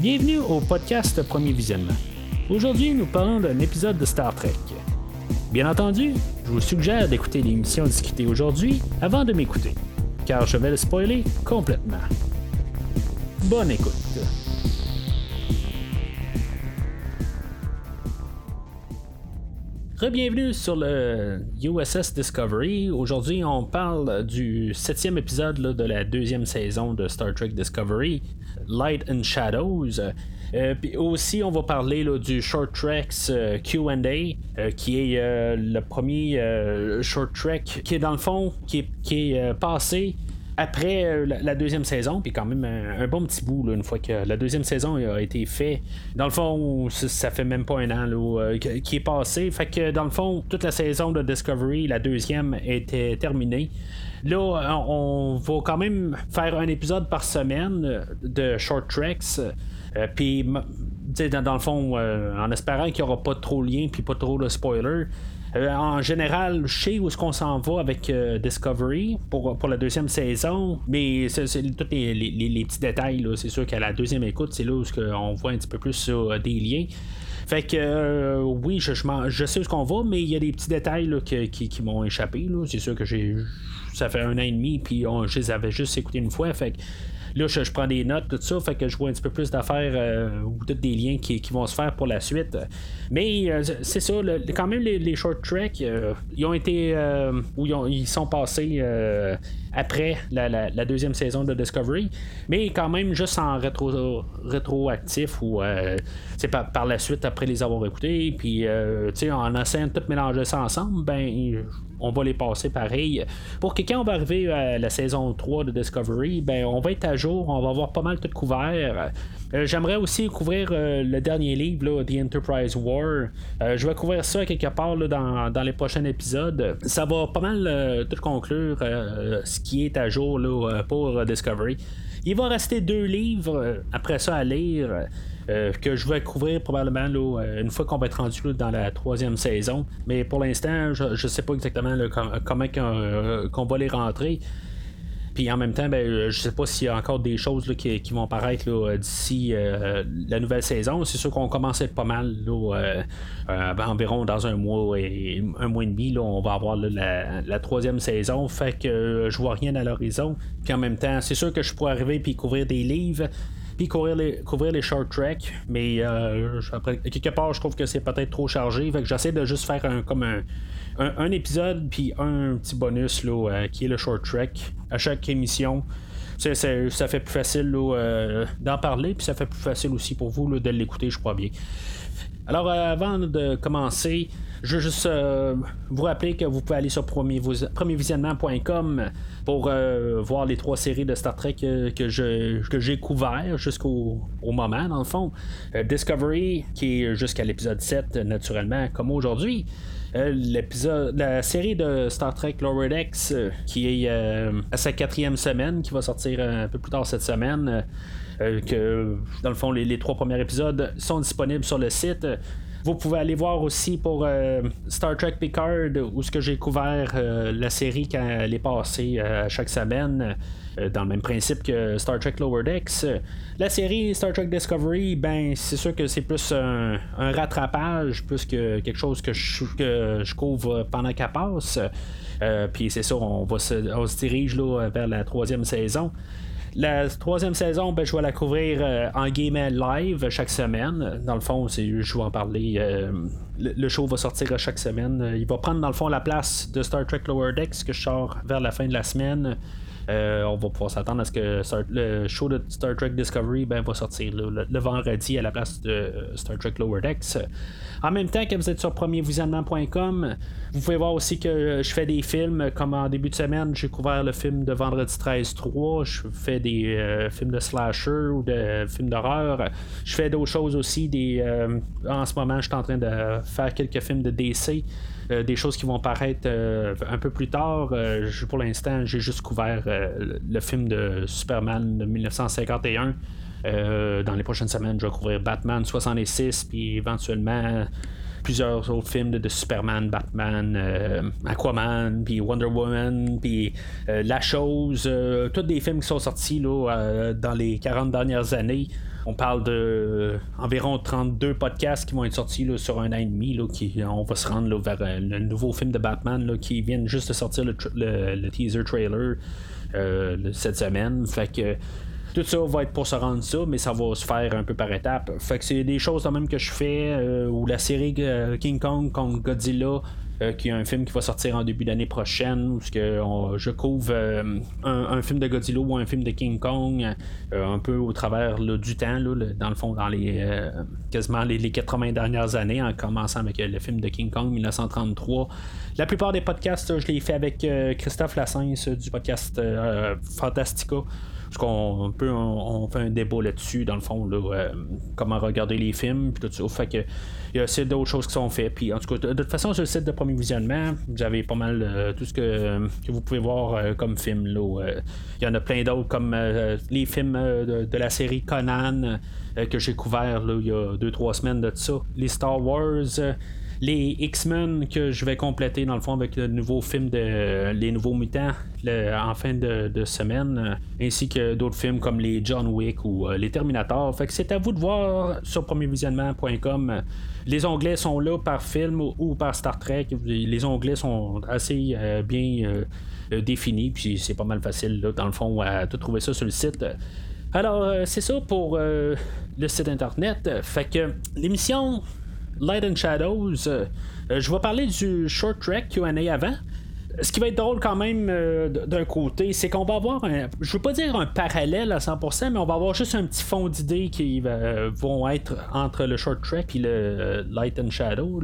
Bienvenue au podcast Premier Visionnement. Aujourd'hui, nous parlons d'un épisode de Star Trek. Bien entendu, je vous suggère d'écouter l'émission discutée aujourd'hui avant de m'écouter, car je vais le spoiler complètement. Bonne écoute. Bienvenue sur le USS Discovery. Aujourd'hui, on parle du septième épisode de la deuxième saison de Star Trek Discovery, Light and Shadows. Euh, puis aussi, on va parler du Short Treks euh, QA, euh, qui est le premier Short Trek qui est dans le fond, qui qui est passé après euh, la, deuxième saison, puis quand même un, bon petit bout, une fois que la deuxième saison a été fait. Dans le fond, ça, fait même pas un an là, qui est passé. Fait que dans le fond, toute la saison de Discovery, la deuxième, était terminée. Là, on va quand même faire un épisode par semaine de Short. Euh, puis, dans, le fond, euh, en espérant qu'il n'y aura pas trop de liens puis pas trop de spoilers. Euh, en général, je sais où est-ce qu'on s'en va avec euh, Discovery pour, pour la deuxième saison, mais c'est, tous les, petits détails. C'est sûr qu'à la deuxième écoute, c'est là où on voit un petit peu plus sur des liens. Fait que oui, je, je, sais où qu'on va, mais il y a des petits détails qui, m'ont échappé. C'est sûr que j'ai ça fait un an et demi, puis je les avais juste écoutés une fois. Fait que Là, je, prends des notes, tout ça, fait que je vois un petit peu plus d'affaires euh, ou peut-être des liens qui, vont se faire pour la suite. Mais euh, c'est ça, quand même, les, short tracks, euh, ils ont été. ou ils, sont passés après la, deuxième saison de Discovery, mais quand même juste en rétro, rétroactif ou c'est par, par, la suite après les avoir écoutés, puis en essayant de tout mélanger ça ensemble, ben on va les passer pareil. Pour que quand on va arriver à la saison 3 de Discovery, ben on va être à jour, on va avoir pas mal tout couvert. Euh, j'aimerais aussi couvrir euh, le dernier livre, The Enterprise War. Euh, je vais couvrir ça quelque part dans, les prochains épisodes. Ça va pas mal tout conclure ce qui est à jour pour Discovery. Il va rester deux livres après ça à lire. Que je vais couvrir probablement euh, une fois qu'on va être rendu dans la troisième saison. Mais pour l'instant, je ne sais pas exactement comment qu'on va les rentrer. Puis en même temps, ben, je sais pas s'il y a encore des choses qui, vont apparaître d'ici la nouvelle saison. C'est sûr qu'on être pas mal environ dans un mois et un mois et demi. on va avoir la, la, troisième saison. Fait que je vois rien à l'horizon. Puis en même temps, c'est sûr que je pourrais arriver puis couvrir des livres puis couvrir les, couvrir les short tracks. Mais euh, après, quelque part, je trouve que c'est peut-être trop chargé. Fait que j'essaie de juste faire un, comme un, épisode, puis un petit bonus là, euh, qui est le short track à chaque émission. ça fait plus facile euh, d'en parler, puis ça fait plus facile aussi pour vous de l'écouter, je crois bien. Alors, avant de commencer, je veux juste euh, vous rappeler que vous pouvez aller sur premiervisionnement.com pour euh, voir les trois séries de Star Trek que, que j'ai couvert jusqu'au moment, dans le fond. Euh, Discovery, qui est jusqu'à l'épisode 7, naturellement, comme aujourd'hui. la série de Star Trek Lower Decks, qui est à sa quatrième semaine, qui va sortir un peu plus tard cette semaine. Que dans le fond, les, trois premiers épisodes sont disponibles sur le site. Vous pouvez aller voir aussi pour euh, Star Trek Picard, où ce que j'ai couvert euh, la série quand elle est passée euh, chaque semaine. dans le même principe que Star Trek Lower Decks. La série Star Trek Discovery, ben c'est sûr que c'est plus un, rattrapage plus que quelque chose que je, couvre pendant qu'elle passe. Puis c'est ça, on, va se, se dirige là, vers la troisième saison. La troisième saison, ben, je vais la couvrir euh, en game live chaque semaine. Dans le fond, c'est, je vais en parler. Euh, le, show va sortir chaque semaine. Il va prendre dans le fond la place de Star Trek Lower Decks que je sors vers la fin de la semaine. Euh, on va pouvoir s'attendre à ce que le show de Star Trek Discovery ben, va sortir le, vendredi à la place de Star Trek Lower Decks. En même temps que vous êtes sur premiervisionnement.com, vous pouvez voir aussi que je fais des films, comme en début de semaine, j'ai couvert le film de Vendredi 13-3, je fais des euh, films de slasher ou de films d'horreur. Je fais d'autres choses aussi. Euh, en ce moment, je suis en train de faire quelques films de DC. Euh, des choses qui vont paraître un peu plus tard. pour l'instant, j'ai juste couvert le film de Superman de 1951. Euh, dans les prochaines semaines, je vais couvrir Batman 66, puis éventuellement plusieurs autres films de, Superman, Batman, Aquaman, puis Wonder Woman, puis La Chose, tous des films qui sont sortis là, dans les 40 dernières années. On parle de environ 32 podcasts qui vont être sortis sur un an et demi. qui, on va se rendre vers le nouveau film de Batman qui vient juste de sortir le, teaser trailer cette semaine. Fait que tout ça va être pour se rendre ça, mais ça va se faire un peu par étapes. Fait que c'est des choses quand même que je fais, euh, ou la série euh, King Kong contre Godzilla, euh, qui est un film qui va sortir en début d'année prochaine, où je couvre un, film de Godzilla ou un film de King Kong, un peu au travers du temps, dans le fond, dans les quasiment les, 80 dernières années, en commençant avec le film de King Kong 1933. La plupart des podcasts, je l'ai fait avec Christophe Lassens du podcast Fantastica. Parce qu'on peut, on, fait un débat là-dessus, dans le fond, euh, comment regarder les films, puis tout ça. Fait que il y a aussi d'autres choses qui sont faites. Puis en tout cas, de, toute façon, sur le site de premier visionnement, vous avez pas mal euh, tout ce que, vous pouvez voir euh, comme film. Il y en a plein d'autres, comme les films de, la série Conan que j'ai couvert il y a 2-3 semaines de ça. Les Star Wars les X-Men que je vais compléter dans le fond avec le nouveau film de Les Nouveaux Mutants en fin de, semaine, euh, ainsi que d'autres films comme les John Wick ou euh, les Terminator. Fait que c'est à vous de voir sur premiervisionnement.com. Les onglets sont là par film ou, par Star Trek. Les onglets sont assez euh, bien définis, puis c'est pas mal facile dans le fond à tout trouver ça sur le site. Alors, c'est ça pour le site internet. Fait que l'émission Light and Shadows, euh, euh, je vais parler du short track QA avant. Ce qui va être drôle quand même euh, d'un côté, c'est qu'on va avoir un, je veux pas dire un parallèle à 100%, mais on va avoir juste un petit fond d'idées qui vont être entre le short track et le Light and Shadow,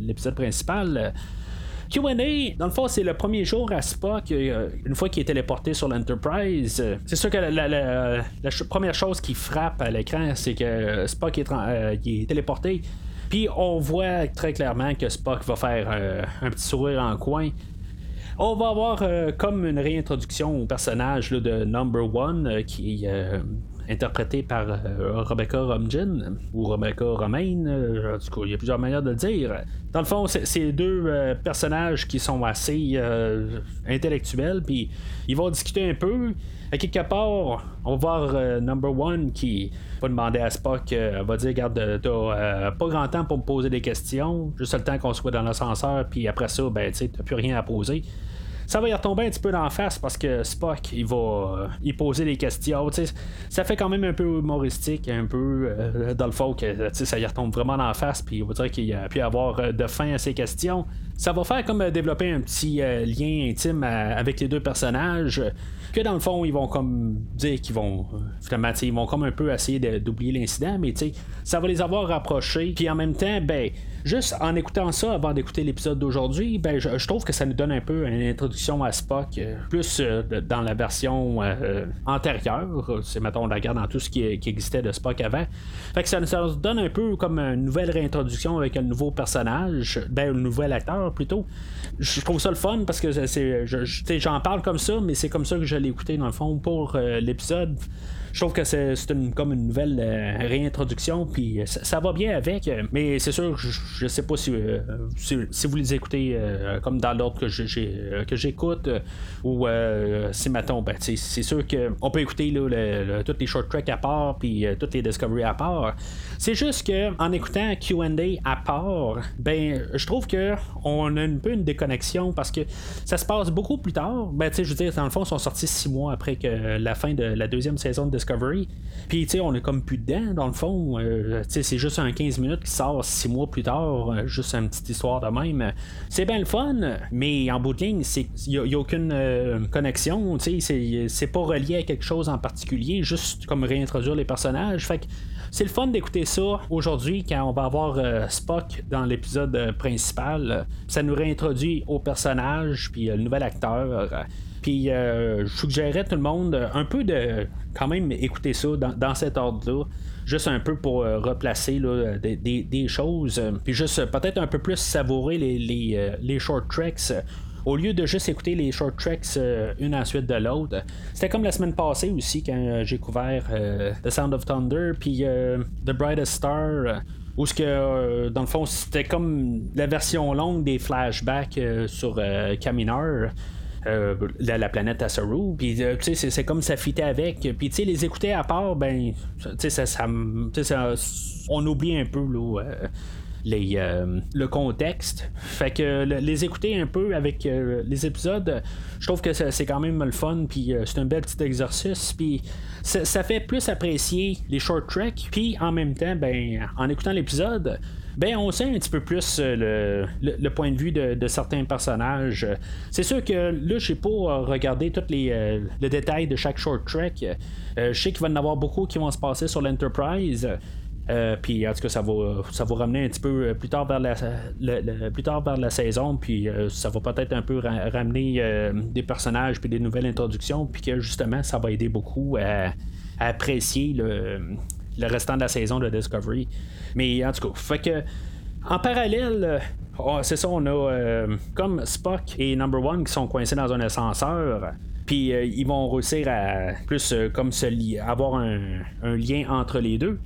l'épisode principal. QA, dans le fond, c'est le premier jour à Spock, une fois qu'il est téléporté sur l'Enterprise. C'est sûr que la, première chose qui frappe à l'écran, c'est que Spock est téléporté puis on voit très clairement que Spock va faire euh, un petit sourire en coin. On va avoir euh, comme une réintroduction au personnage de Number One euh, qui est interprété par Rebecca Romijn ou Rebecca Romaine. tout cas, il y a plusieurs manières de le dire. Dans le fond, c'est deux personnages qui sont assez intellectuels, puis ils vont discuter un peu. À quelque part, on va voir Number One qui va demander à Spock, euh, va dire Regarde, t'as euh, pas grand temps pour me poser des questions, juste le temps qu'on soit dans l'ascenseur, puis après ça, ben, tu t'as plus rien à poser ça va y retomber un petit peu d'en face parce que Spock, il va euh, y poser des questions. Ça fait quand même un peu humoristique, un peu dans le fond que ça y retombe vraiment d'en face, puis il va dire qu'il a pu avoir de fin à ses questions. Ça va faire comme développer un petit lien intime avec les deux personnages que dans le fond, ils vont comme dire qu'ils vont euh, finalement, ils vont comme un peu essayer d'oublier l'incident, mais ça va les avoir rapprochés. Puis en même temps, ben, juste en écoutant ça avant d'écouter l'épisode d'aujourd'hui, ben, je, trouve que ça nous donne un peu une introduction à Spock, euh, plus euh, dans la version antérieure. C'est, mettons, on regarde dans tout ce qui, existait de Spock avant. Fait que ça, nous donne un peu comme une nouvelle réintroduction avec un nouveau personnage, ben, un nouvel acteur plutôt. Je trouve ça le fun parce que c'est, j'en parle comme ça, mais c'est comme ça que je l'ai écouté dans le fond pour euh, l'épisode je trouve que c'est comme une nouvelle euh, réintroduction, puis ça, va bien avec. Mais c'est sûr, je, je sais pas si, euh, si, vous les écoutez euh, comme dans l'ordre que, j'écoute, ou si mettons, ben, c'est sûr qu'on peut écouter là, toutes les short tracks à part, puis toutes les discoveries à part. C'est juste que en écoutant QA à part, ben, je trouve que on a un peu une déconnexion parce que ça se passe beaucoup plus tard. Ben, je veux dire, dans le fond, ils sont sortis six mois après que la fin de la deuxième saison de Discovery. Puis, tu sais, on est comme plus dedans, dans le fond. Euh, tu sais, c'est juste un 15 minutes qui sort six mois plus tard, euh, juste une petite histoire de même. C'est bien le fun, mais en bout de ligne, il n'y a, aucune euh, connexion. Tu sais, c'est pas relié à quelque chose en particulier, juste comme réintroduire les personnages. Fait que c'est le fun d'écouter ça aujourd'hui quand on va avoir Spock dans l'épisode principal. Ça nous réintroduit au personnage, puis le nouvel acteur. Puis euh, je suggérerais tout le monde un peu de quand même écouter ça dans, cet ordre-là. Juste un peu pour euh, replacer des, choses. puis juste peut-être un peu plus savourer les, les, short tracks au lieu de juste écouter les short tracks une ensuite de l'autre. C'était comme la semaine passée aussi quand j'ai couvert The Sound of Thunder puis The Brightest Star Où ce que, dans le fond, c'était comme la version longue des flashbacks sur Caminar. la, planète Asaru. Puis, tu sais, c'est comme ça fitait avec. Puis, tu sais, les écouter à part, ben, tu sais, ça, ça, on oublie un peu, là les, euh, le contexte. Fait que les écouter un peu avec euh, les épisodes, je trouve que c'est quand même le fun, puis euh, c'est un bel petit exercice, puis ça, fait plus apprécier les short tracks, puis en même temps, ben, en écoutant l'épisode, ben on sait un petit peu plus le, le, point de vue de, certains personnages. C'est sûr que là, je n'ai pas regardé tous les le détails de chaque short track. je sais qu'il va y en avoir beaucoup qui vont se passer sur l'Enterprise. Euh, puis en tout cas, ça va, ça va ramener un petit peu euh, plus tard vers la, plus tard vers la saison. Puis euh, ça va peut-être un peu ramener des personnages puis des nouvelles introductions. Puis que justement, ça va aider beaucoup à, apprécier le, le, restant de la saison de Discovery. Mais en tout cas, fait que en parallèle. Oh, c'est ça, on a comme Spock et Number One qui sont coincés dans un ascenseur. Puis ils vont réussir à plus comme se avoir un lien entre les deux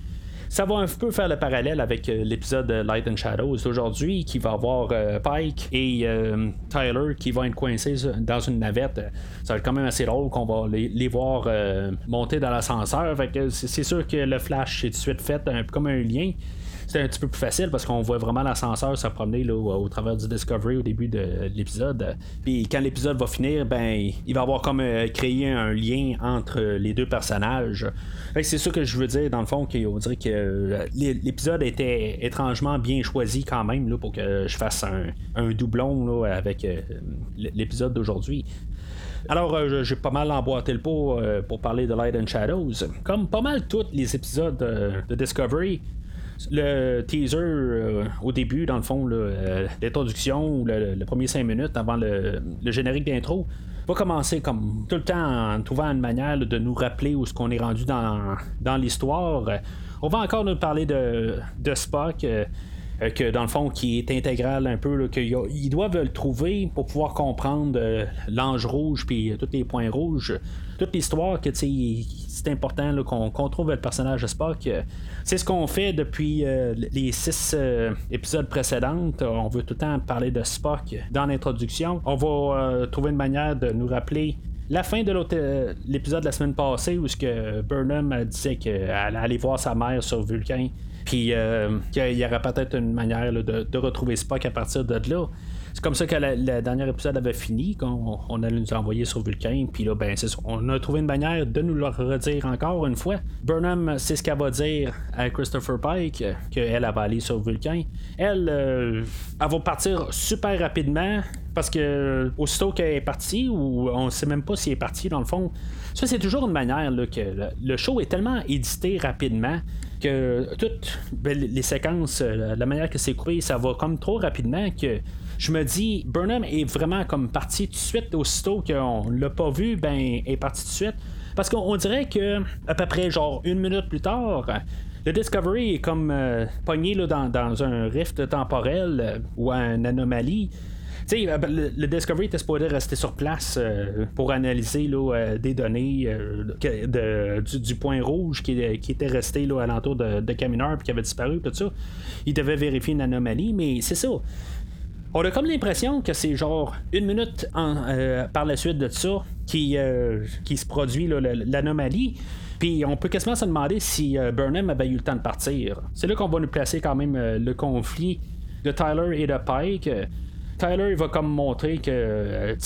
ça va un peu faire le parallèle avec euh, l'épisode Light and Shadows d'aujourd'hui, qui va avoir euh, Pike et euh, Tyler qui vont être coincés dans une navette. Ça va être quand même assez drôle qu'on va les, voir monter dans l'ascenseur. c'est sûr que le flash est tout de suite fait un, comme un lien c'était un petit peu plus facile parce qu'on voit vraiment l'ascenseur se promener là, au, travers du Discovery au début de, l'épisode. Puis quand l'épisode va finir, ben il va avoir comme euh, créé un lien entre les deux personnages. c'est ça que je veux dire dans le fond qu'on dirait que euh, l'épisode était étrangement bien choisi quand même là, pour que je fasse un, doublon avec euh, l'épisode d'aujourd'hui. Alors, j'ai pas mal emboîté le pot pour parler de Light and Shadows. Comme pas mal tous les épisodes de Discovery, le teaser euh, au début, dans le fond, euh, l'introduction ou le, premier 5 minutes avant le, générique d'intro, va commencer comme tout le temps en trouvant une manière de nous rappeler où ce qu'on est rendu dans, dans l'histoire. On va encore nous parler de, de Spock. Euh, que dans le fond qui est intégral un peu qu'ils doivent le trouver pour pouvoir comprendre l'ange rouge puis tous les points rouges toute l'histoire que c'est important qu'on trouve le personnage de Spock. C'est ce qu'on fait depuis euh, les six euh, épisodes précédents. On veut tout le temps parler de Spock dans l'introduction. On va euh, trouver une manière de nous rappeler la fin de l'épisode de la semaine passée où ce que Burnham disait qu'elle allait voir sa mère sur Vulcain. Puis qu'il y aurait peut-être une manière de, retrouver Spock à partir de là. C'est comme ça que le dernier épisode avait fini, qu'on on allait nous envoyer sur Vulcain. Puis là, ben, On a trouvé une manière de nous le redire encore une fois. Burnham, c'est ce qu'elle va dire à Christopher Pike, qu'elle va aller sur Vulcain. Elle, euh, elle va partir super rapidement. Parce que aussitôt qu'elle est partie, ou on sait même pas si elle est partie dans le fond, ça c'est toujours une manière que le show est tellement édité rapidement que toutes ben, les séquences, euh, la manière que c'est coupé, ça va comme trop rapidement que je me dis, Burnham est vraiment comme parti tout de suite, aussitôt qu'on l'a pas vu, ben, est parti tout de suite. Parce qu'on dirait que, à peu près, genre, une minute plus tard, le Discovery est comme euh, pogné là, dans, un rift temporel euh, ou une anomalie. Euh, le, Discovery était supposé rester sur place pour analyser là, des données du, point rouge qui, était resté là, alentour de, de qui avait disparu, tout ça. Il devait vérifier une anomalie, mais c'est ça on a comme l'impression que c'est genre une minute euh, par la suite de ça qui, euh, qui se produit l'anomalie. Puis on peut quasiment se demander si euh, Burnham avait eu le temps de partir. C'est là qu'on va nous placer quand même le conflit de Tyler et de Pike. Tyler il va comme montrer que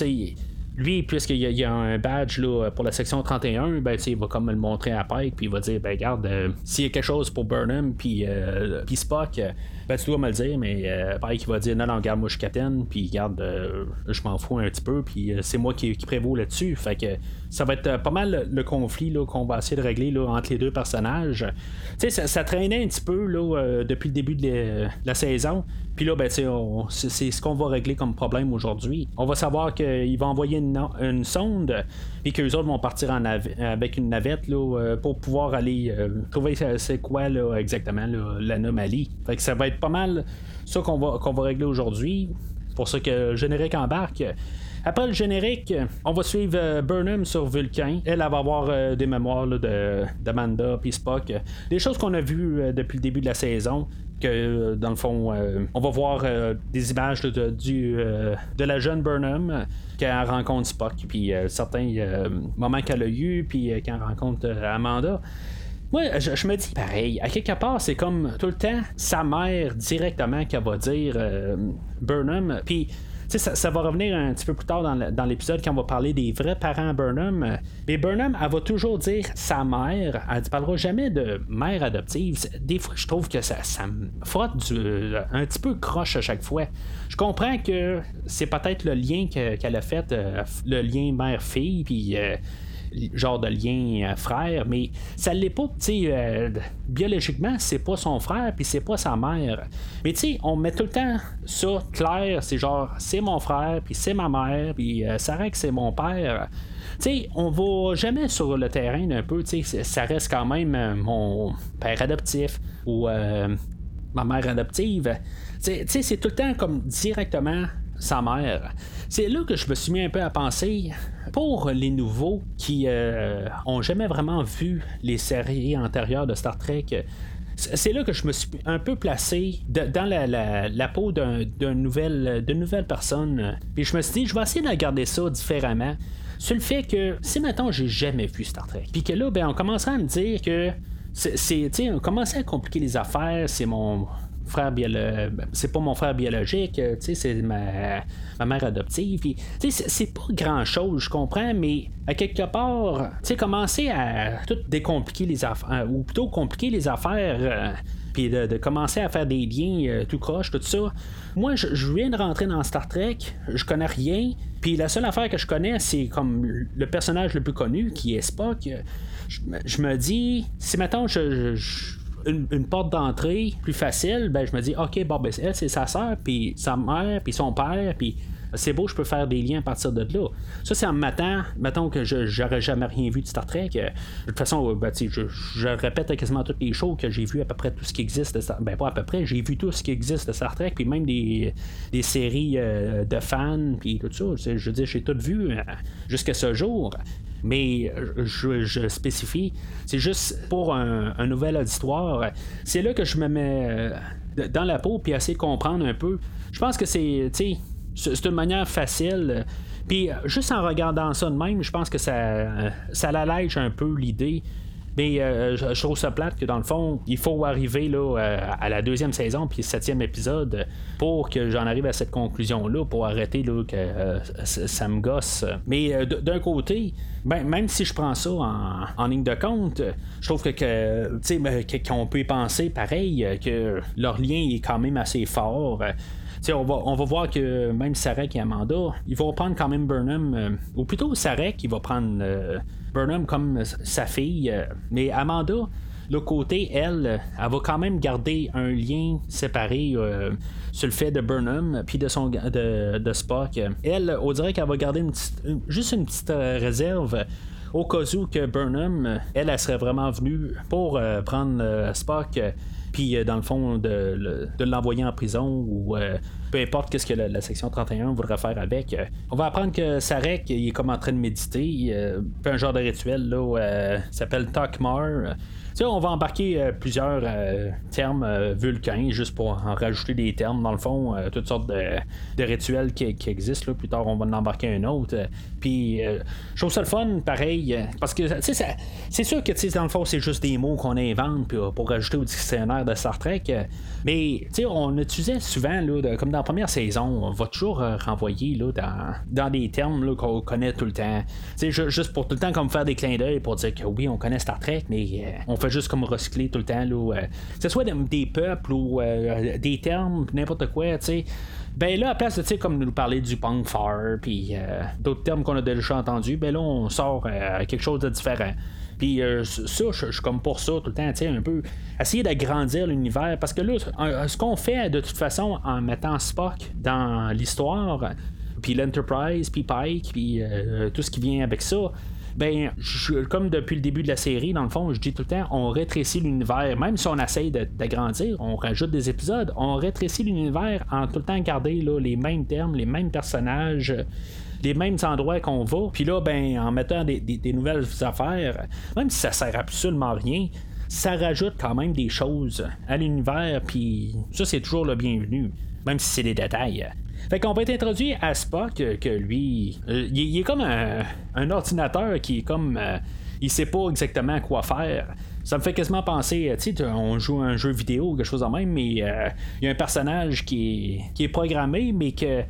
lui, puisqu'il y, a un badge là, pour la section 31, ben, il va comme le montrer à Pike, puis il va dire ben, regarde, s'il y a quelque chose pour Burnham, puis Spock, ben, tu dois me le dire, mais euh, pareil, qui va dire non, non, garde, moi je suis puis garde, euh, je m'en fous un petit peu, puis euh, c'est moi qui, qui prévaut là-dessus. Fait que ça va être pas mal le, conflit qu'on va essayer de régler là, entre les deux personnages. Tu sais, ça, traînait un petit peu là, depuis le début de la saison. Puis là, ben, c'est ce qu'on va régler comme problème aujourd'hui. On va savoir qu'il va envoyer une, sonde, et qu'eux autres vont partir en avec une navette là, pour pouvoir aller trouver c'est quoi là, exactement l'anomalie. Fait que ça va être pas mal ça qu'on va, qu'on va régler aujourd'hui. Pour ça que générique embarque. Après le générique, on va suivre Burnham sur Vulcan. Elle, va avoir des mémoires de, d'Amanda puis Spock. Des choses qu'on a vues depuis le début de la saison que dans le fond, on va voir des images de, du, de la jeune Burnham quand rencontre Spock, puis certains moments qu'elle a eu, puis quand elle rencontre Amanda. Moi, je, me dis pareil. À quelque part, c'est comme tout le temps sa mère directement qui va dire euh, Burnham. Puis. Ça, ça, va revenir un petit peu plus tard dans l'épisode quand on va parler des vrais parents Burnham. Mais Burnham, elle va toujours dire sa mère. Elle ne parlera jamais de mère adoptive. Des fois, je trouve que ça, me frotte un petit peu croche à chaque fois. Je comprends que c'est peut-être le lien qu'elle a fait, euh, le lien mère-fille, puis. Genre de lien euh, frère, mais ça l'est pas, tu sais, euh, biologiquement, c'est pas son frère, puis c'est pas sa mère. Mais tu sais, on met tout le temps ça clair, c'est genre, c'est mon frère, puis c'est ma mère, puis euh, ça que c'est mon père. Tu sais, on va jamais sur le terrain un peu, tu sais, ça reste quand même mon père adoptif ou ma mère adoptive. C'est tout le temps comme directement sa mère. C'est là que je me suis mis un peu à penser pour les nouveaux qui euh, ont jamais vraiment vu les séries antérieures de Star Trek. C'est là que je me suis un peu placé dans la, peau d'une nouvelle, personne. Puis je me suis dit, je vais essayer de regarder ça différemment. Sur le fait que, si maintenant j'ai jamais vu Star Trek, puis que là, ben, on commencerait à me dire que c'est, on commençait à compliquer les affaires, c'est mon, frère biologique. C'est pas mon frère biologique, euh, c'est ma, mère adoptive. c'est pas grand chose, je comprends, mais à quelque part, commencer à tout décompliquer les affaires, ou plutôt compliquer les affaires. Euh, puis de, commencer à faire des liens euh, tout croche, tout ça. Moi, je, viens de rentrer dans Star Trek, je connais rien, puis la seule affaire que je connais, c'est comme le personnage le plus connu, qui est Spock. Je, me dis, si maintenant je une, porte d'entrée plus facile, ben je me dis, ok, bon, ben, elle, c'est sa soeur, puis sa mère, puis son père, puis c'est beau, je peux faire des liens à partir de là. Ça, c'est en m'attendant, mettons que je j'aurais jamais rien vu de Star Trek. Euh, de toute façon, ben, je, je, répète quasiment toutes les shows que j'ai vu à peu près tout ce qui existe. De Star... Ben, pas à peu près, j'ai vu tout ce qui existe de Star Trek, puis même des, des séries euh, de fans, puis tout ça. Je veux dire, j'ai tout vu euh, jusqu'à ce jour mais je, spécifie, c'est juste pour un, nouvel auditoire. C'est là que je me mets dans la peau puis essayer de comprendre un peu. Je pense que c'est, c'est une manière facile. Puis juste en regardant ça de même, je pense que ça, ça allège un peu l'idée. Mais euh, je, trouve ça plate que dans le fond, il faut arriver là, euh, à la deuxième saison puis septième épisode pour que j'en arrive à cette conclusion-là, pour arrêter là, que euh, ça me gosse. Mais d'un côté, ben, même si je prends ça en, ligne de compte, je trouve que, que ben, qu'on peut y penser pareil, que leur lien est quand même assez fort. On va, on va voir que même Sarek et Amanda, ils vont prendre quand même Burnham, ou plutôt Sarek, il va prendre Burnham comme sa fille. Euh, mais Amanda, le côté, elle, elle va quand même garder un lien séparé euh, sur le fait de Burnham puis de son de, Spock. Elle, on dirait qu'elle va garder juste une petite euh, réserve au cas où que Burnham, elle, elle serait vraiment venue pour prendre Spock puis dans le fond de, l'envoyer en prison ou peu importe qu'est-ce que la, section 31 voudrait faire avec. Euh, on va apprendre que Sarek il est comme en train de méditer, euh, un genre de rituel là, euh, s'appelle Takmar on va embarquer euh, plusieurs euh, termes euh, vulcains juste pour en rajouter des termes, dans le fond, toutes sortes de, rituels qui, existent. Plus tard, on va en embarquer un autre. Puis, je trouve ça le fun, pareil, parce que c'est sûr que dans le fond, c'est juste des mots qu'on invente pour rajouter au dictionnaire de Star Trek. Mais on utilisait souvent, comme dans la première saison, on va toujours renvoyer dans des termes qu'on connaît tout le temps. juste pour tout le temps comme faire des clins d'œil pour dire que oui, on connaît Star Trek, mais on fait juste comme recycler tout le temps. Euh, que ce soit des, peuples ou euh, des termes, n'importe quoi, tu sais. Ben là, à place de, tu sais, comme nous parler du punk far, puis euh, d'autres termes qu'on a déjà entendus, ben là, on sort quelque chose de différent. Puis ça, je suis comme pour ça tout le temps, tu sais, un peu essayer d'agrandir l'univers. Parce que là, ce qu'on fait de toute façon en mettant Spock dans l'histoire, puis l'Enterprise, puis Pike, puis tout ce qui vient avec ça, ben, comme depuis le début de la série, dans le fond, je dis tout le temps, on rétrécit l'univers. Même si on essaye d'agrandir, on rajoute des épisodes, on rétrécit l'univers en tout le temps garder là, les mêmes termes, les mêmes personnages. les mêmes endroits qu'on va. Puis là, ben, en mettant des, nouvelles affaires, même si ça sert absolument rien, ça rajoute quand même des choses à l'univers, puis ça, c'est toujours le bienvenu, même si c'est des détails. Fait qu'on va être introduit à Spock, que lui, euh, il, est comme un, ordinateur qui est comme. Euh, il sait pas exactement quoi faire. Ça me fait quasiment penser, tu sais, on joue un jeu vidéo ou quelque chose de même, mais euh, il y a un personnage qui est, qui est programmé, mais que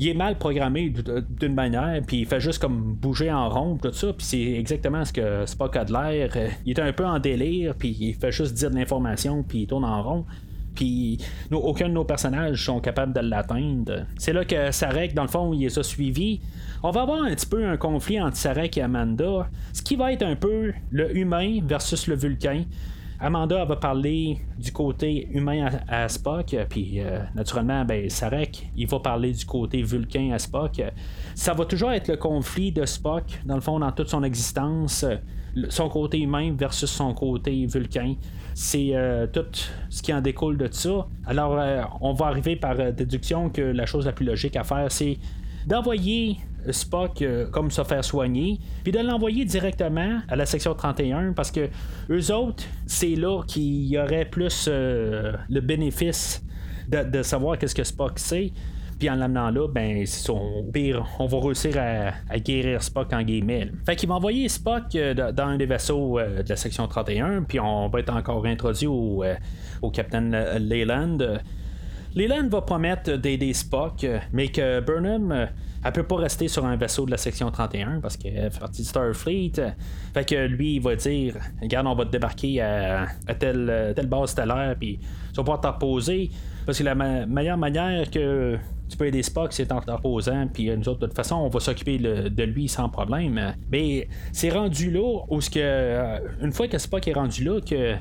il est mal programmé d'une manière, puis il fait juste comme bouger en rond, tout ça, puis c'est exactement ce que Spock a de l'air. Il est un peu en délire, puis il fait juste dire de l'information, puis il tourne en rond puis aucun de nos personnages sont capables de l'atteindre. C'est là que Sarek, dans le fond, il les a. On va avoir un petit peu un conflit entre Sarek et Amanda, ce qui va être un peu le humain versus le vulcain. Amanda va parler du côté humain à, Spock, puis euh, naturellement, ben, Sarek, il va parler du côté vulcain à Spock. Ça va toujours être le conflit de Spock, dans le fond, dans toute son existence, son côté humain versus son côté vulcain. C'est euh, tout ce qui en découle de ça. Alors, euh, on va arriver par déduction que la chose la plus logique à faire, c'est d'envoyer Spock comme se faire soigner, puis de l'envoyer directement à la section 31 parce que eux autres, c'est là qu'il y aurait plus le bénéfice de, savoir qu'est-ce que Spock sait. Puis en l'amenant là, ben, son pire, on va réussir à, guérir Spock en guillemets. Fait qu'il va envoyer Spock euh, dans un des vaisseaux euh, de la section 31, puis on va être encore introduit au, euh, au capitaine Leyland. Leyland va promettre d'aider Spock, mais que Burnham elle peut pas rester sur un vaisseau de la section 31 parce qu'elle fait partie de Starfleet. Fait que lui, il va dire Regarde, on va te débarquer à, telle, telle base stellaire, puis tu vas pouvoir t'opposer. Parce que la meilleure manière que tu peux aider Spock, c'est en reposant, puis nous autres, de toute façon, on va s'occuper de lui sans problème. Mais c'est rendu là où, ce que, euh, une fois que Spock est rendu là, que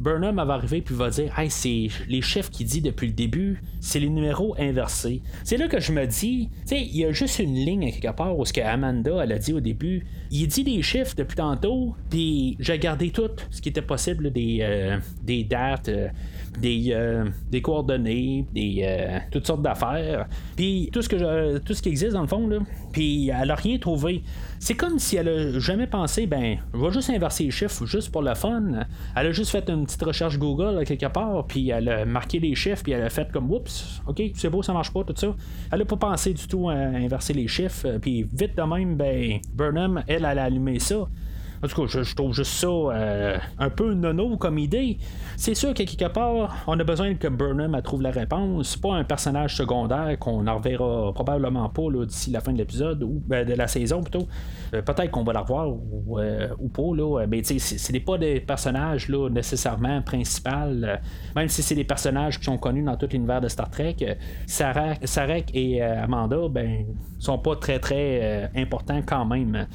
Burnham va arriver puis va dire Hey, c'est les chiffres qu'il dit depuis le début, c'est les numéros inversés. C'est là que je me dis, tu sais, il y a juste une ligne quelque part où ce que Amanda elle a dit au début. Il dit des chiffres depuis tantôt, puis j'ai gardé tout ce qui était possible des, euh, des dates. Euh, des, euh, des coordonnées, des, toutes sortes d'affaires. Puis tout ce que tout ce qui existe dans le fond, puis elle a rien trouvé. C'est comme si elle a jamais pensé, ben, je vais juste inverser les chiffres juste pour le fun. Elle a juste fait une petite recherche Google quelque part, puis elle a marqué les chiffres, puis elle a fait comme, oups, ok, c'est beau, ça marche pas, tout ça. Elle a pas pensé du tout à inverser les chiffres, puis vite de même, ben, Burnham, elle, elle a allumé ça. En tout cas, je, trouve juste ça euh, un peu nono comme idée. C'est sûr qu'à quelque part, on a besoin que Burnham trouve la réponse. C'est pas un personnage secondaire qu'on ne reverra probablement pas d'ici la fin de l'épisode ou ben, de la saison plutôt. Euh, peut-être qu'on va la revoir ou, euh, pas. Là. Mais c'est pas des personnages là, nécessairement principaux. même si c'est des personnages qui sont connus dans tout l'univers de Star Trek. Sarek, et Amanda, ben, sont pas très très importants quand même.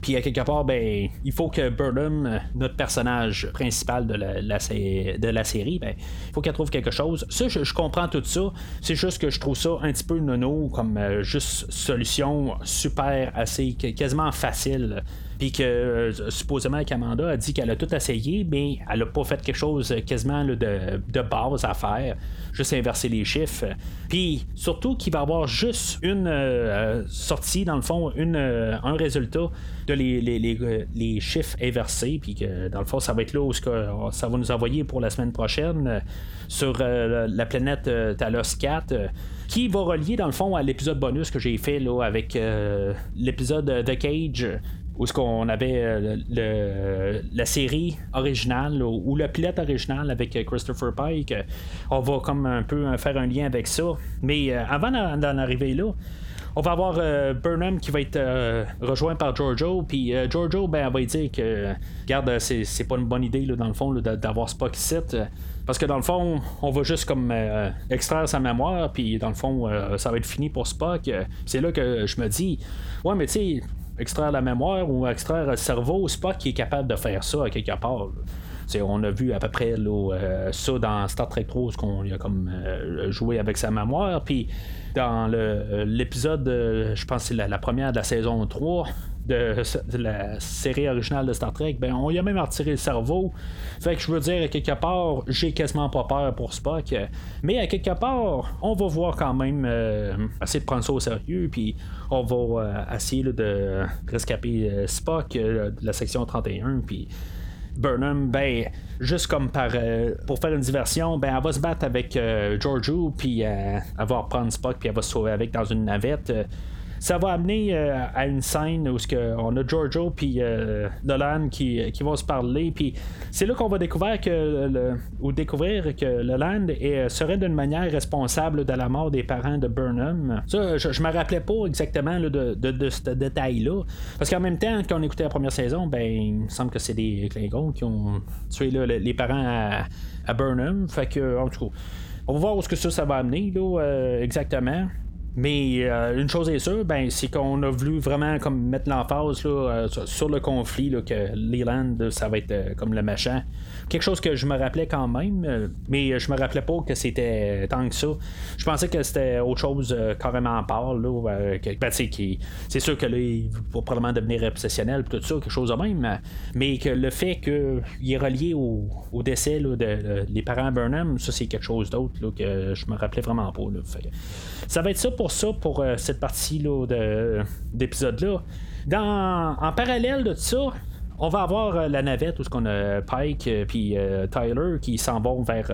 Puis à quelque part, ben, il faut que Burnham, notre personnage principal de la, de la série, ben, il faut qu'elle trouve quelque chose. Ça, je, comprends tout ça. C'est juste que je trouve ça un petit peu nono comme euh, juste solution super assez quasiment facile puis que euh, supposément qu'Amanda a dit qu'elle a tout essayé, mais elle a pas fait quelque chose quasiment de, de, base à faire, juste inverser les chiffres. Puis surtout qu'il va y avoir juste une euh, sortie, dans le fond, une, un résultat de les, les, les, chiffres inversés, puis que dans le fond, ça va être là où ça va nous envoyer pour la semaine prochaine euh, sur euh, la planète euh, Talos 4 qui va relier dans le fond à l'épisode bonus que j'ai fait là, avec l'épisode The Cage où ce qu'on avait le, la série originale ou, le pilote original avec Christopher Pike. On va comme un peu faire un lien avec ça. Mais avant d'en arriver là, on va avoir euh, Burnham qui va être euh, rejoint par Giorgio. Puis euh, Giorgio, ben, elle va dire que, regarde, c'est, pas une bonne idée, dans le fond, d'avoir Spock ici. Parce que dans le fond, on va juste comme extraire sa mémoire, puis dans le fond, ça va être fini pour Spock. C'est là que je me dis, ouais, mais tu sais, extraire la mémoire ou extraire le cerveau, Spock qui est capable de faire ça quelque part on a vu à peu près euh, ça dans Star Trek 3, qu'on a comme euh, joué avec sa mémoire. Puis dans l'épisode, je pense que c'est la, première de la saison 3 de, la série originale de Star Trek, ben on y a même retiré le cerveau. Fait que je veux dire, à quelque part, j'ai quasiment pas peur pour Spock. Mais à quelque part, on va voir quand même euh, essayer de prendre ça au sérieux, puis on va euh, essayer de rescaper euh, Spock de la section 31, puis Burnham, ben, juste comme par, pour faire une diversion, ben, elle va se battre avec Giorgio, puis elle va reprendre Spock, puis elle va se sauver avec dans une navette ça va amener euh, à une scène où on a Giorgio puis euh, Nolan qui, vont se parler. Puis c'est là qu'on va découvrir que le, ou découvrir que Nolan serait d'une manière responsable de la mort des parents de Burnham. Ça, je, me rappelais pas exactement de, ce détail-là. Parce qu'en même temps, quand on écoutait la première saison, ben il me semble que c'est des Klingons qui ont tué les parents à, Burnham. Fait que, en tout cas, on va voir où ce que ça, va amener là, euh, exactement. Mais euh, une chose est sûre, ben, c'est qu'on a voulu vraiment comme mettre l'emphase euh, sur le conflit, là, que Leland, ça va être euh, comme le machin. Quelque chose que je me rappelais quand même, mais je me rappelais pas que c'était tant que ça. Je pensais que c'était autre chose carrément en part. Là, ben, c'est sûr que là, il va probablement devenir obsessionnel, tout ça, quelque chose de même. Mais que le fait qu'il est relié au, décès là, de, les parents Burnham, ça c'est quelque chose d'autre que je me rappelais vraiment pas. ça va être ça pour ça, pour euh, cette partie d'épisode-là. Dans, en parallèle de ça, on va avoir euh, la navette où ce qu'on a Pike euh, Tyler qui s'en vont vers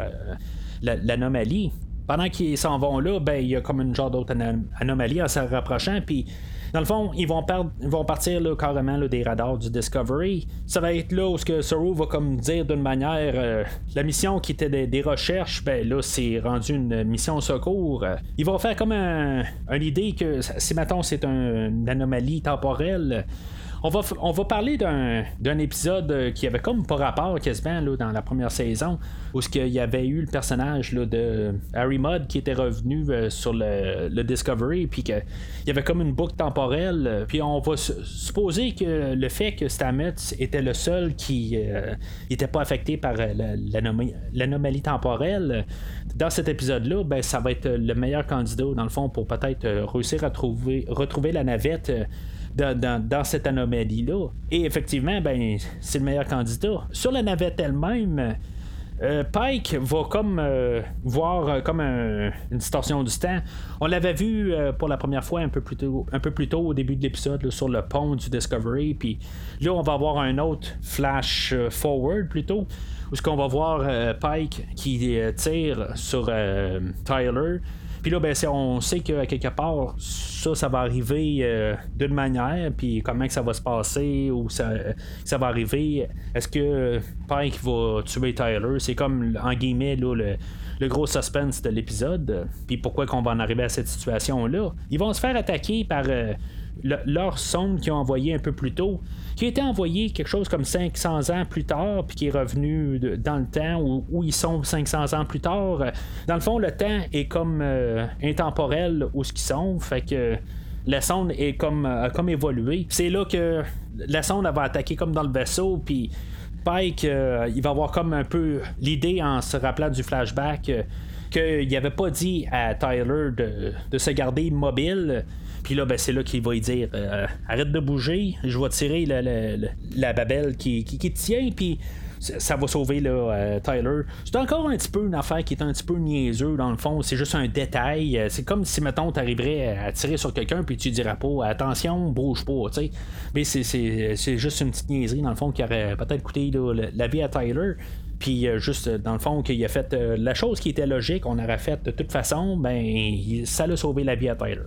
l'anomalie. Pendant qu'ils s'en vont là, ben il y a comme une genre d'autre anomalie en se rapprochant, puis dans le fond, ils vont, partir carrément des radars du Discovery. Ça va être là où ce Saru va comme dire d'une manière euh, la mission qui était des, recherches, ben là c'est rendu une mission secours. Ils vont faire comme un, idée que si maintenant c'est une anomalie temporelle on va, parler d'un épisode euh, qui avait comme pas rapport quasiment là, dans la première saison, où il y avait eu le personnage de Harry Mudd qui était revenu euh, sur le, Discovery, puis qu'il y avait comme une boucle temporelle. Euh, puis on va supposer que le fait que Stamets était le seul qui n'était pas affecté par l'anomalie temporelle, dans cet épisode-là, ben, ça va être le meilleur candidat, dans le fond, pour peut-être réussir à trouver, retrouver la navette dans, cette anomalie-là. Et effectivement, ben, c'est le meilleur candidat. Sur la navette elle-même, euh, Pike va comme euh, voir euh, comme une distorsion du temps. On l'avait vu pour la première fois un peu plus tôt, un peu plus tôt au début de l'épisode sur le pont du Discovery. Puis là, on va avoir un autre flash forward plutôt, où ce qu'on va voir Pike qui tire sur Tyler. Puis là, ben, on sait qu'à quelque part, ça, ça va arriver euh, d'une manière, puis comment que ça va se passer, ou ça, ça va arriver. Est-ce que Pike va tuer Tyler? C'est comme, en guillemets, là, le, gros suspense de l'épisode. Puis pourquoi qu'on va en arriver à cette situation-là? Ils vont se faire attaquer par euh, leur sonde qu'ils ont envoyé un peu plus tôt qui a été envoyé quelque chose comme 500 ans plus tard, puis qui est revenu dans le temps où, ils sont 500 ans plus tard. Dans le fond, le temps est comme euh, intemporel où ce qu'ils sont, fait que la sonde est comme, a comme évolué. C'est là que la sonde va attaquer comme dans le vaisseau, puis Pike, euh, il va avoir comme un peu l'idée en se rappelant du flashback. Euh, qu'il n'avait pas dit à Tyler de, de se garder immobile, puis là, ben, c'est là qu'il va lui dire euh, arrête de bouger, je vais tirer la, la, babelle qui, qui, tient, puis ça va sauver là, euh, Tyler. C'est encore un petit peu une affaire qui est un petit peu niaiseux dans le fond. C'est juste un détail. Euh, c'est comme si, mettons, t'arriverais à tirer sur quelqu'un puis tu dirais pas attention, bouge pas, tu sais. Mais c'est juste une petite niaiserie dans le fond qui aurait peut-être coûté la vie à Tyler. Puis euh, juste dans le fond qu'il a fait euh, la chose qui était logique, on aurait fait de toute façon, ben ça l'a sauvé la vie à Tyler.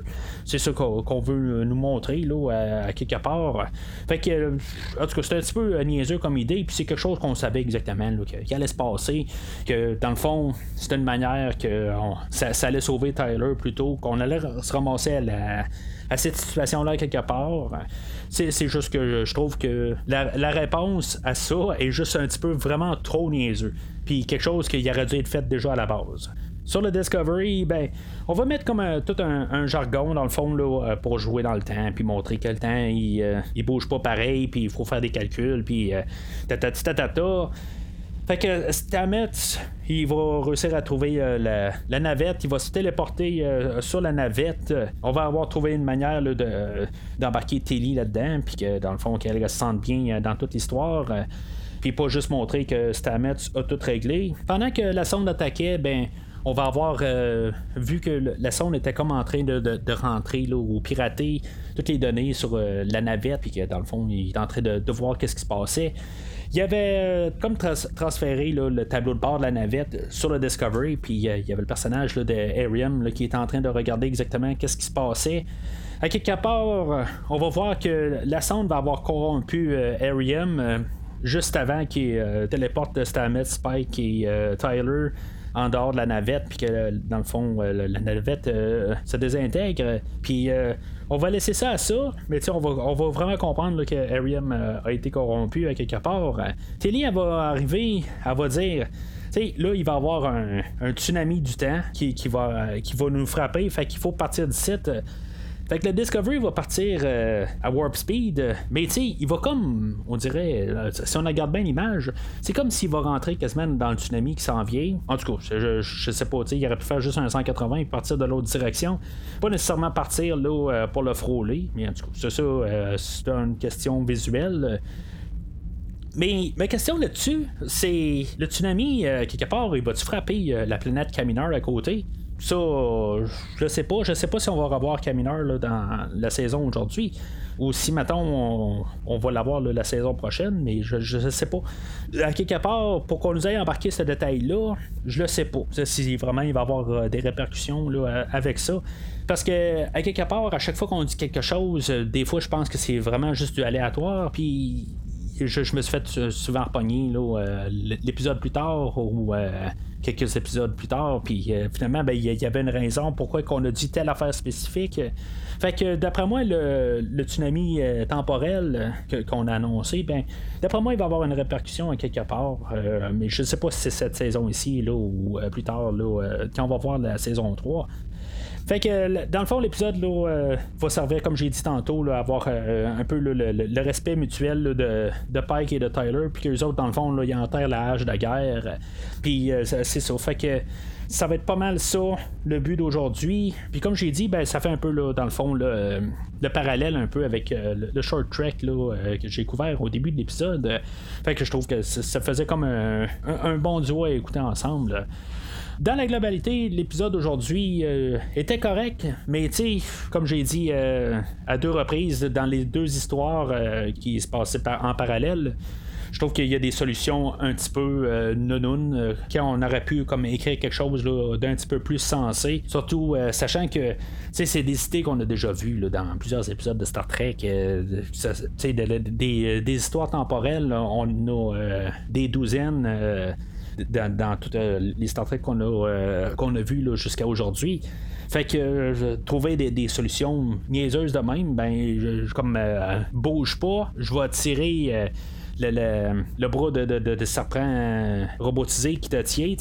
C'est ça qu'on veut nous montrer là, à, quelque part. Fait que en tout cas, c'était un petit peu niaiseux comme idée, puis c'est quelque chose qu'on savait exactement qu'il allait se passer. Que dans le fond, c'était une manière que ça, allait sauver Tyler plutôt qu'on allait se ramasser à, à cette situation-là quelque part. C'est juste que je trouve que la, réponse à ça est juste un petit peu vraiment trop niaiseux. Puis quelque chose qui aurait dû être fait déjà à la base. Sur le Discovery, ben, on va mettre comme tout un, jargon dans le fond là, euh, pour jouer dans le temps, puis montrer que le temps il, euh, il bouge pas pareil, puis il faut faire des calculs, puis euh, ta, ta, ta, ta. Fait que Stamets, il va réussir à trouver la, navette, il va se téléporter sur la navette. On va avoir trouvé une manière d'embarquer Tilly là-dedans, puis que dans le fond, qu'elle se sente bien dans toute l'histoire puis pas juste montrer que Stamets a tout réglé. Pendant que la sonde attaquait, ben on va avoir euh, vu que la sonde était comme en train de, rentrer là, ou pirater toutes les données sur euh, la navette, puis que dans le fond, il est en train de, voir qu'est-ce qui se passait. Il avait euh, comme transféré le tableau de bord de la navette sur le Discovery, puis il y avait le personnage de Arium qui était en train de regarder exactement qu'est-ce qui se passait. À quelque part, on va voir que la sonde va avoir corrompu Arium juste avant qu'il téléporte Stamets, Spike et Tyler en dehors de la navette, puis que dans le fond, euh, la navette euh, se désintègre. Puis euh, on va laisser ça à ça, mais on va, on va vraiment comprendre que Ariam a été corrompu à quelque part. Tilly, elle va arriver, elle va dire. sais, là, il va y avoir un, tsunami du temps qui, qui, va, qui va nous frapper. Fait qu'il faut partir d'ici. Fait que le Discovery va partir euh, à Warp Speed, mais tu sais, il va comme, on dirait, euh, si on regarde bien l'image, c'est comme s'il va rentrer quasiment dans le tsunami qui s'en vient. En tout cas, je, sais pas, tu sais, il aurait pu faire juste un 180 et partir de l'autre direction. Pas nécessairement partir là euh, pour le frôler, mais en tout cas, c'est ça, c'est une question visuelle. Mais ma question là-dessus, c'est le tsunami, quelque part, il va-tu frapper la planète Camineur à côté? Ça, je sais pas. Je sais pas si on va revoir Camineur dans la saison aujourd'hui. Ou si, maintenant on, va l'avoir la saison prochaine, mais je, je sais pas. À quelque part, pour qu'on nous ait embarqué ce détail-là, je le sais pas. Si vraiment il va y avoir euh, des répercussions là, avec ça. Parce que, à quelque part, à chaque fois qu'on dit quelque chose, euh, des fois, je pense que c'est vraiment juste du aléatoire. Puis je, me suis fait euh, souvent repogner l'épisode plus tard ou quelques épisodes plus tard. Puis euh, finalement, ben, il y, avait une raison pourquoi qu'on a dit telle affaire spécifique. Fait que d'après moi, le, tsunami euh, temporel euh, qu'on a annoncé, ben, d'après moi, il va avoir une répercussion quelque part. mais je ne sais pas si c'est cette saison ici là, ou plus tard, là, quand on va voir la saison 3. Fait que dans le fond, l'épisode euh, va servir, comme j'ai dit tantôt, à avoir euh, un peu le, respect mutuel de, Pike et de Tyler, puis qu'eux autres, dans le fond, ils enterrent la hache de guerre. Puis euh, c'est ça. Fait que ça va être pas mal ça, le but d'aujourd'hui. Puis comme j'ai dit, ben, ça fait un peu, là, dans le fond, le parallèle un peu avec le, short track que j'ai couvert au début de l'épisode. Fait que je trouve que ça, faisait comme un, bon duo à écouter ensemble. Dans la globalité, l'épisode d'aujourd'hui euh, était correct, mais tu sais, comme j'ai dit euh, à deux reprises, dans les deux histoires euh, qui se passaient en parallèle, je trouve qu'il y a des solutions un petit peu euh, non quand on aurait pu comme écrire quelque chose d'un petit peu plus sensé. Surtout sachant que c'est des idées qu'on a déjà vues dans plusieurs épisodes de Star Trek. des, histoires temporelles, on a des douzaines dans, toutes euh, les Star qu'on a, euh, qu'on a vues jusqu'à aujourd'hui. Fait que euh, trouver des, solutions niaiseuses de même, ben, je, comme bouge pas, je vais tirer le, le, bras de, de, de, serpent robotisé qui te tient,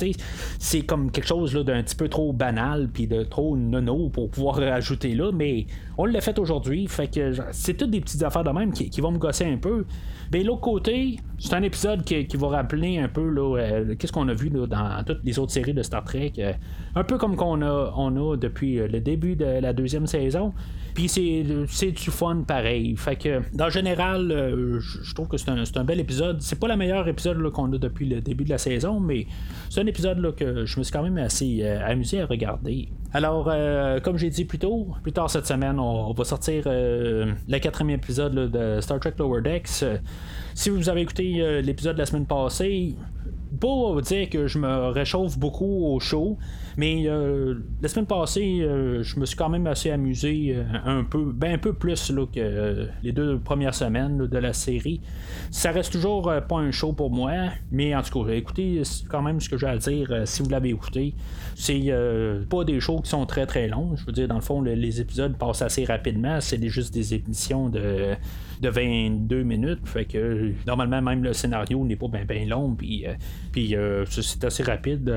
c'est comme quelque chose d'un petit peu trop banal puis de trop nono pour pouvoir rajouter là, mais on l'a fait aujourd'hui, fait que c'est toutes des petites affaires de même qui, qui vont me gosser un peu. Mais l'autre côté, c'est un épisode qui, va rappeler un peu là, euh, qu'est-ce qu'on a vu dans toutes les autres séries de Star Trek. Euh, un peu comme qu'on a, on a depuis euh, le début de la deuxième saison. Puis c'est, du fun pareil. Fait que, en général, je trouve que c'est un, bel épisode. C'est pas le meilleur épisode qu'on a depuis le début de la saison, mais c'est un épisode que je me suis quand même assez amusé à regarder. Alors, comme j'ai dit plus tôt, plus tard cette semaine, on, va sortir le quatrième épisode de Star Trek Lower Decks. Si vous avez écouté euh, l'épisode de la semaine passée, pas dire que je me réchauffe beaucoup au show, mais euh, la semaine passée, euh, je me suis quand même assez amusé euh, un peu, ben un peu plus là, que les deux premières semaines de la série. Ça reste toujours pas un show pour moi, mais en tout cas, écoutez quand même ce que j'ai à dire si vous l'avez écouté. C'est pas des shows qui sont très très longs. Je veux dire, dans le fond, les épisodes passent assez rapidement. C'est juste des émissions de de 22 minutes. Fait que normalement, même le scénario n'est pas bien long. Puis, puis c'est assez rapide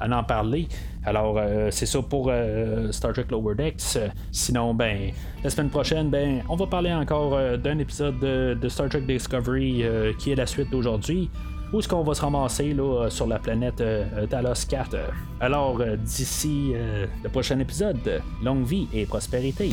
à en parler. Alors, euh, c'est ça pour euh, Star Trek Lower Decks. Sinon, ben, la semaine prochaine, ben, on va parler encore euh, d'un épisode de, Star Trek Discovery qui est la suite d'aujourd'hui. où est-ce qu'on va se ramasser là, sur la planète Talos 4. Alors, d'ici le prochain épisode, longue vie et prospérité.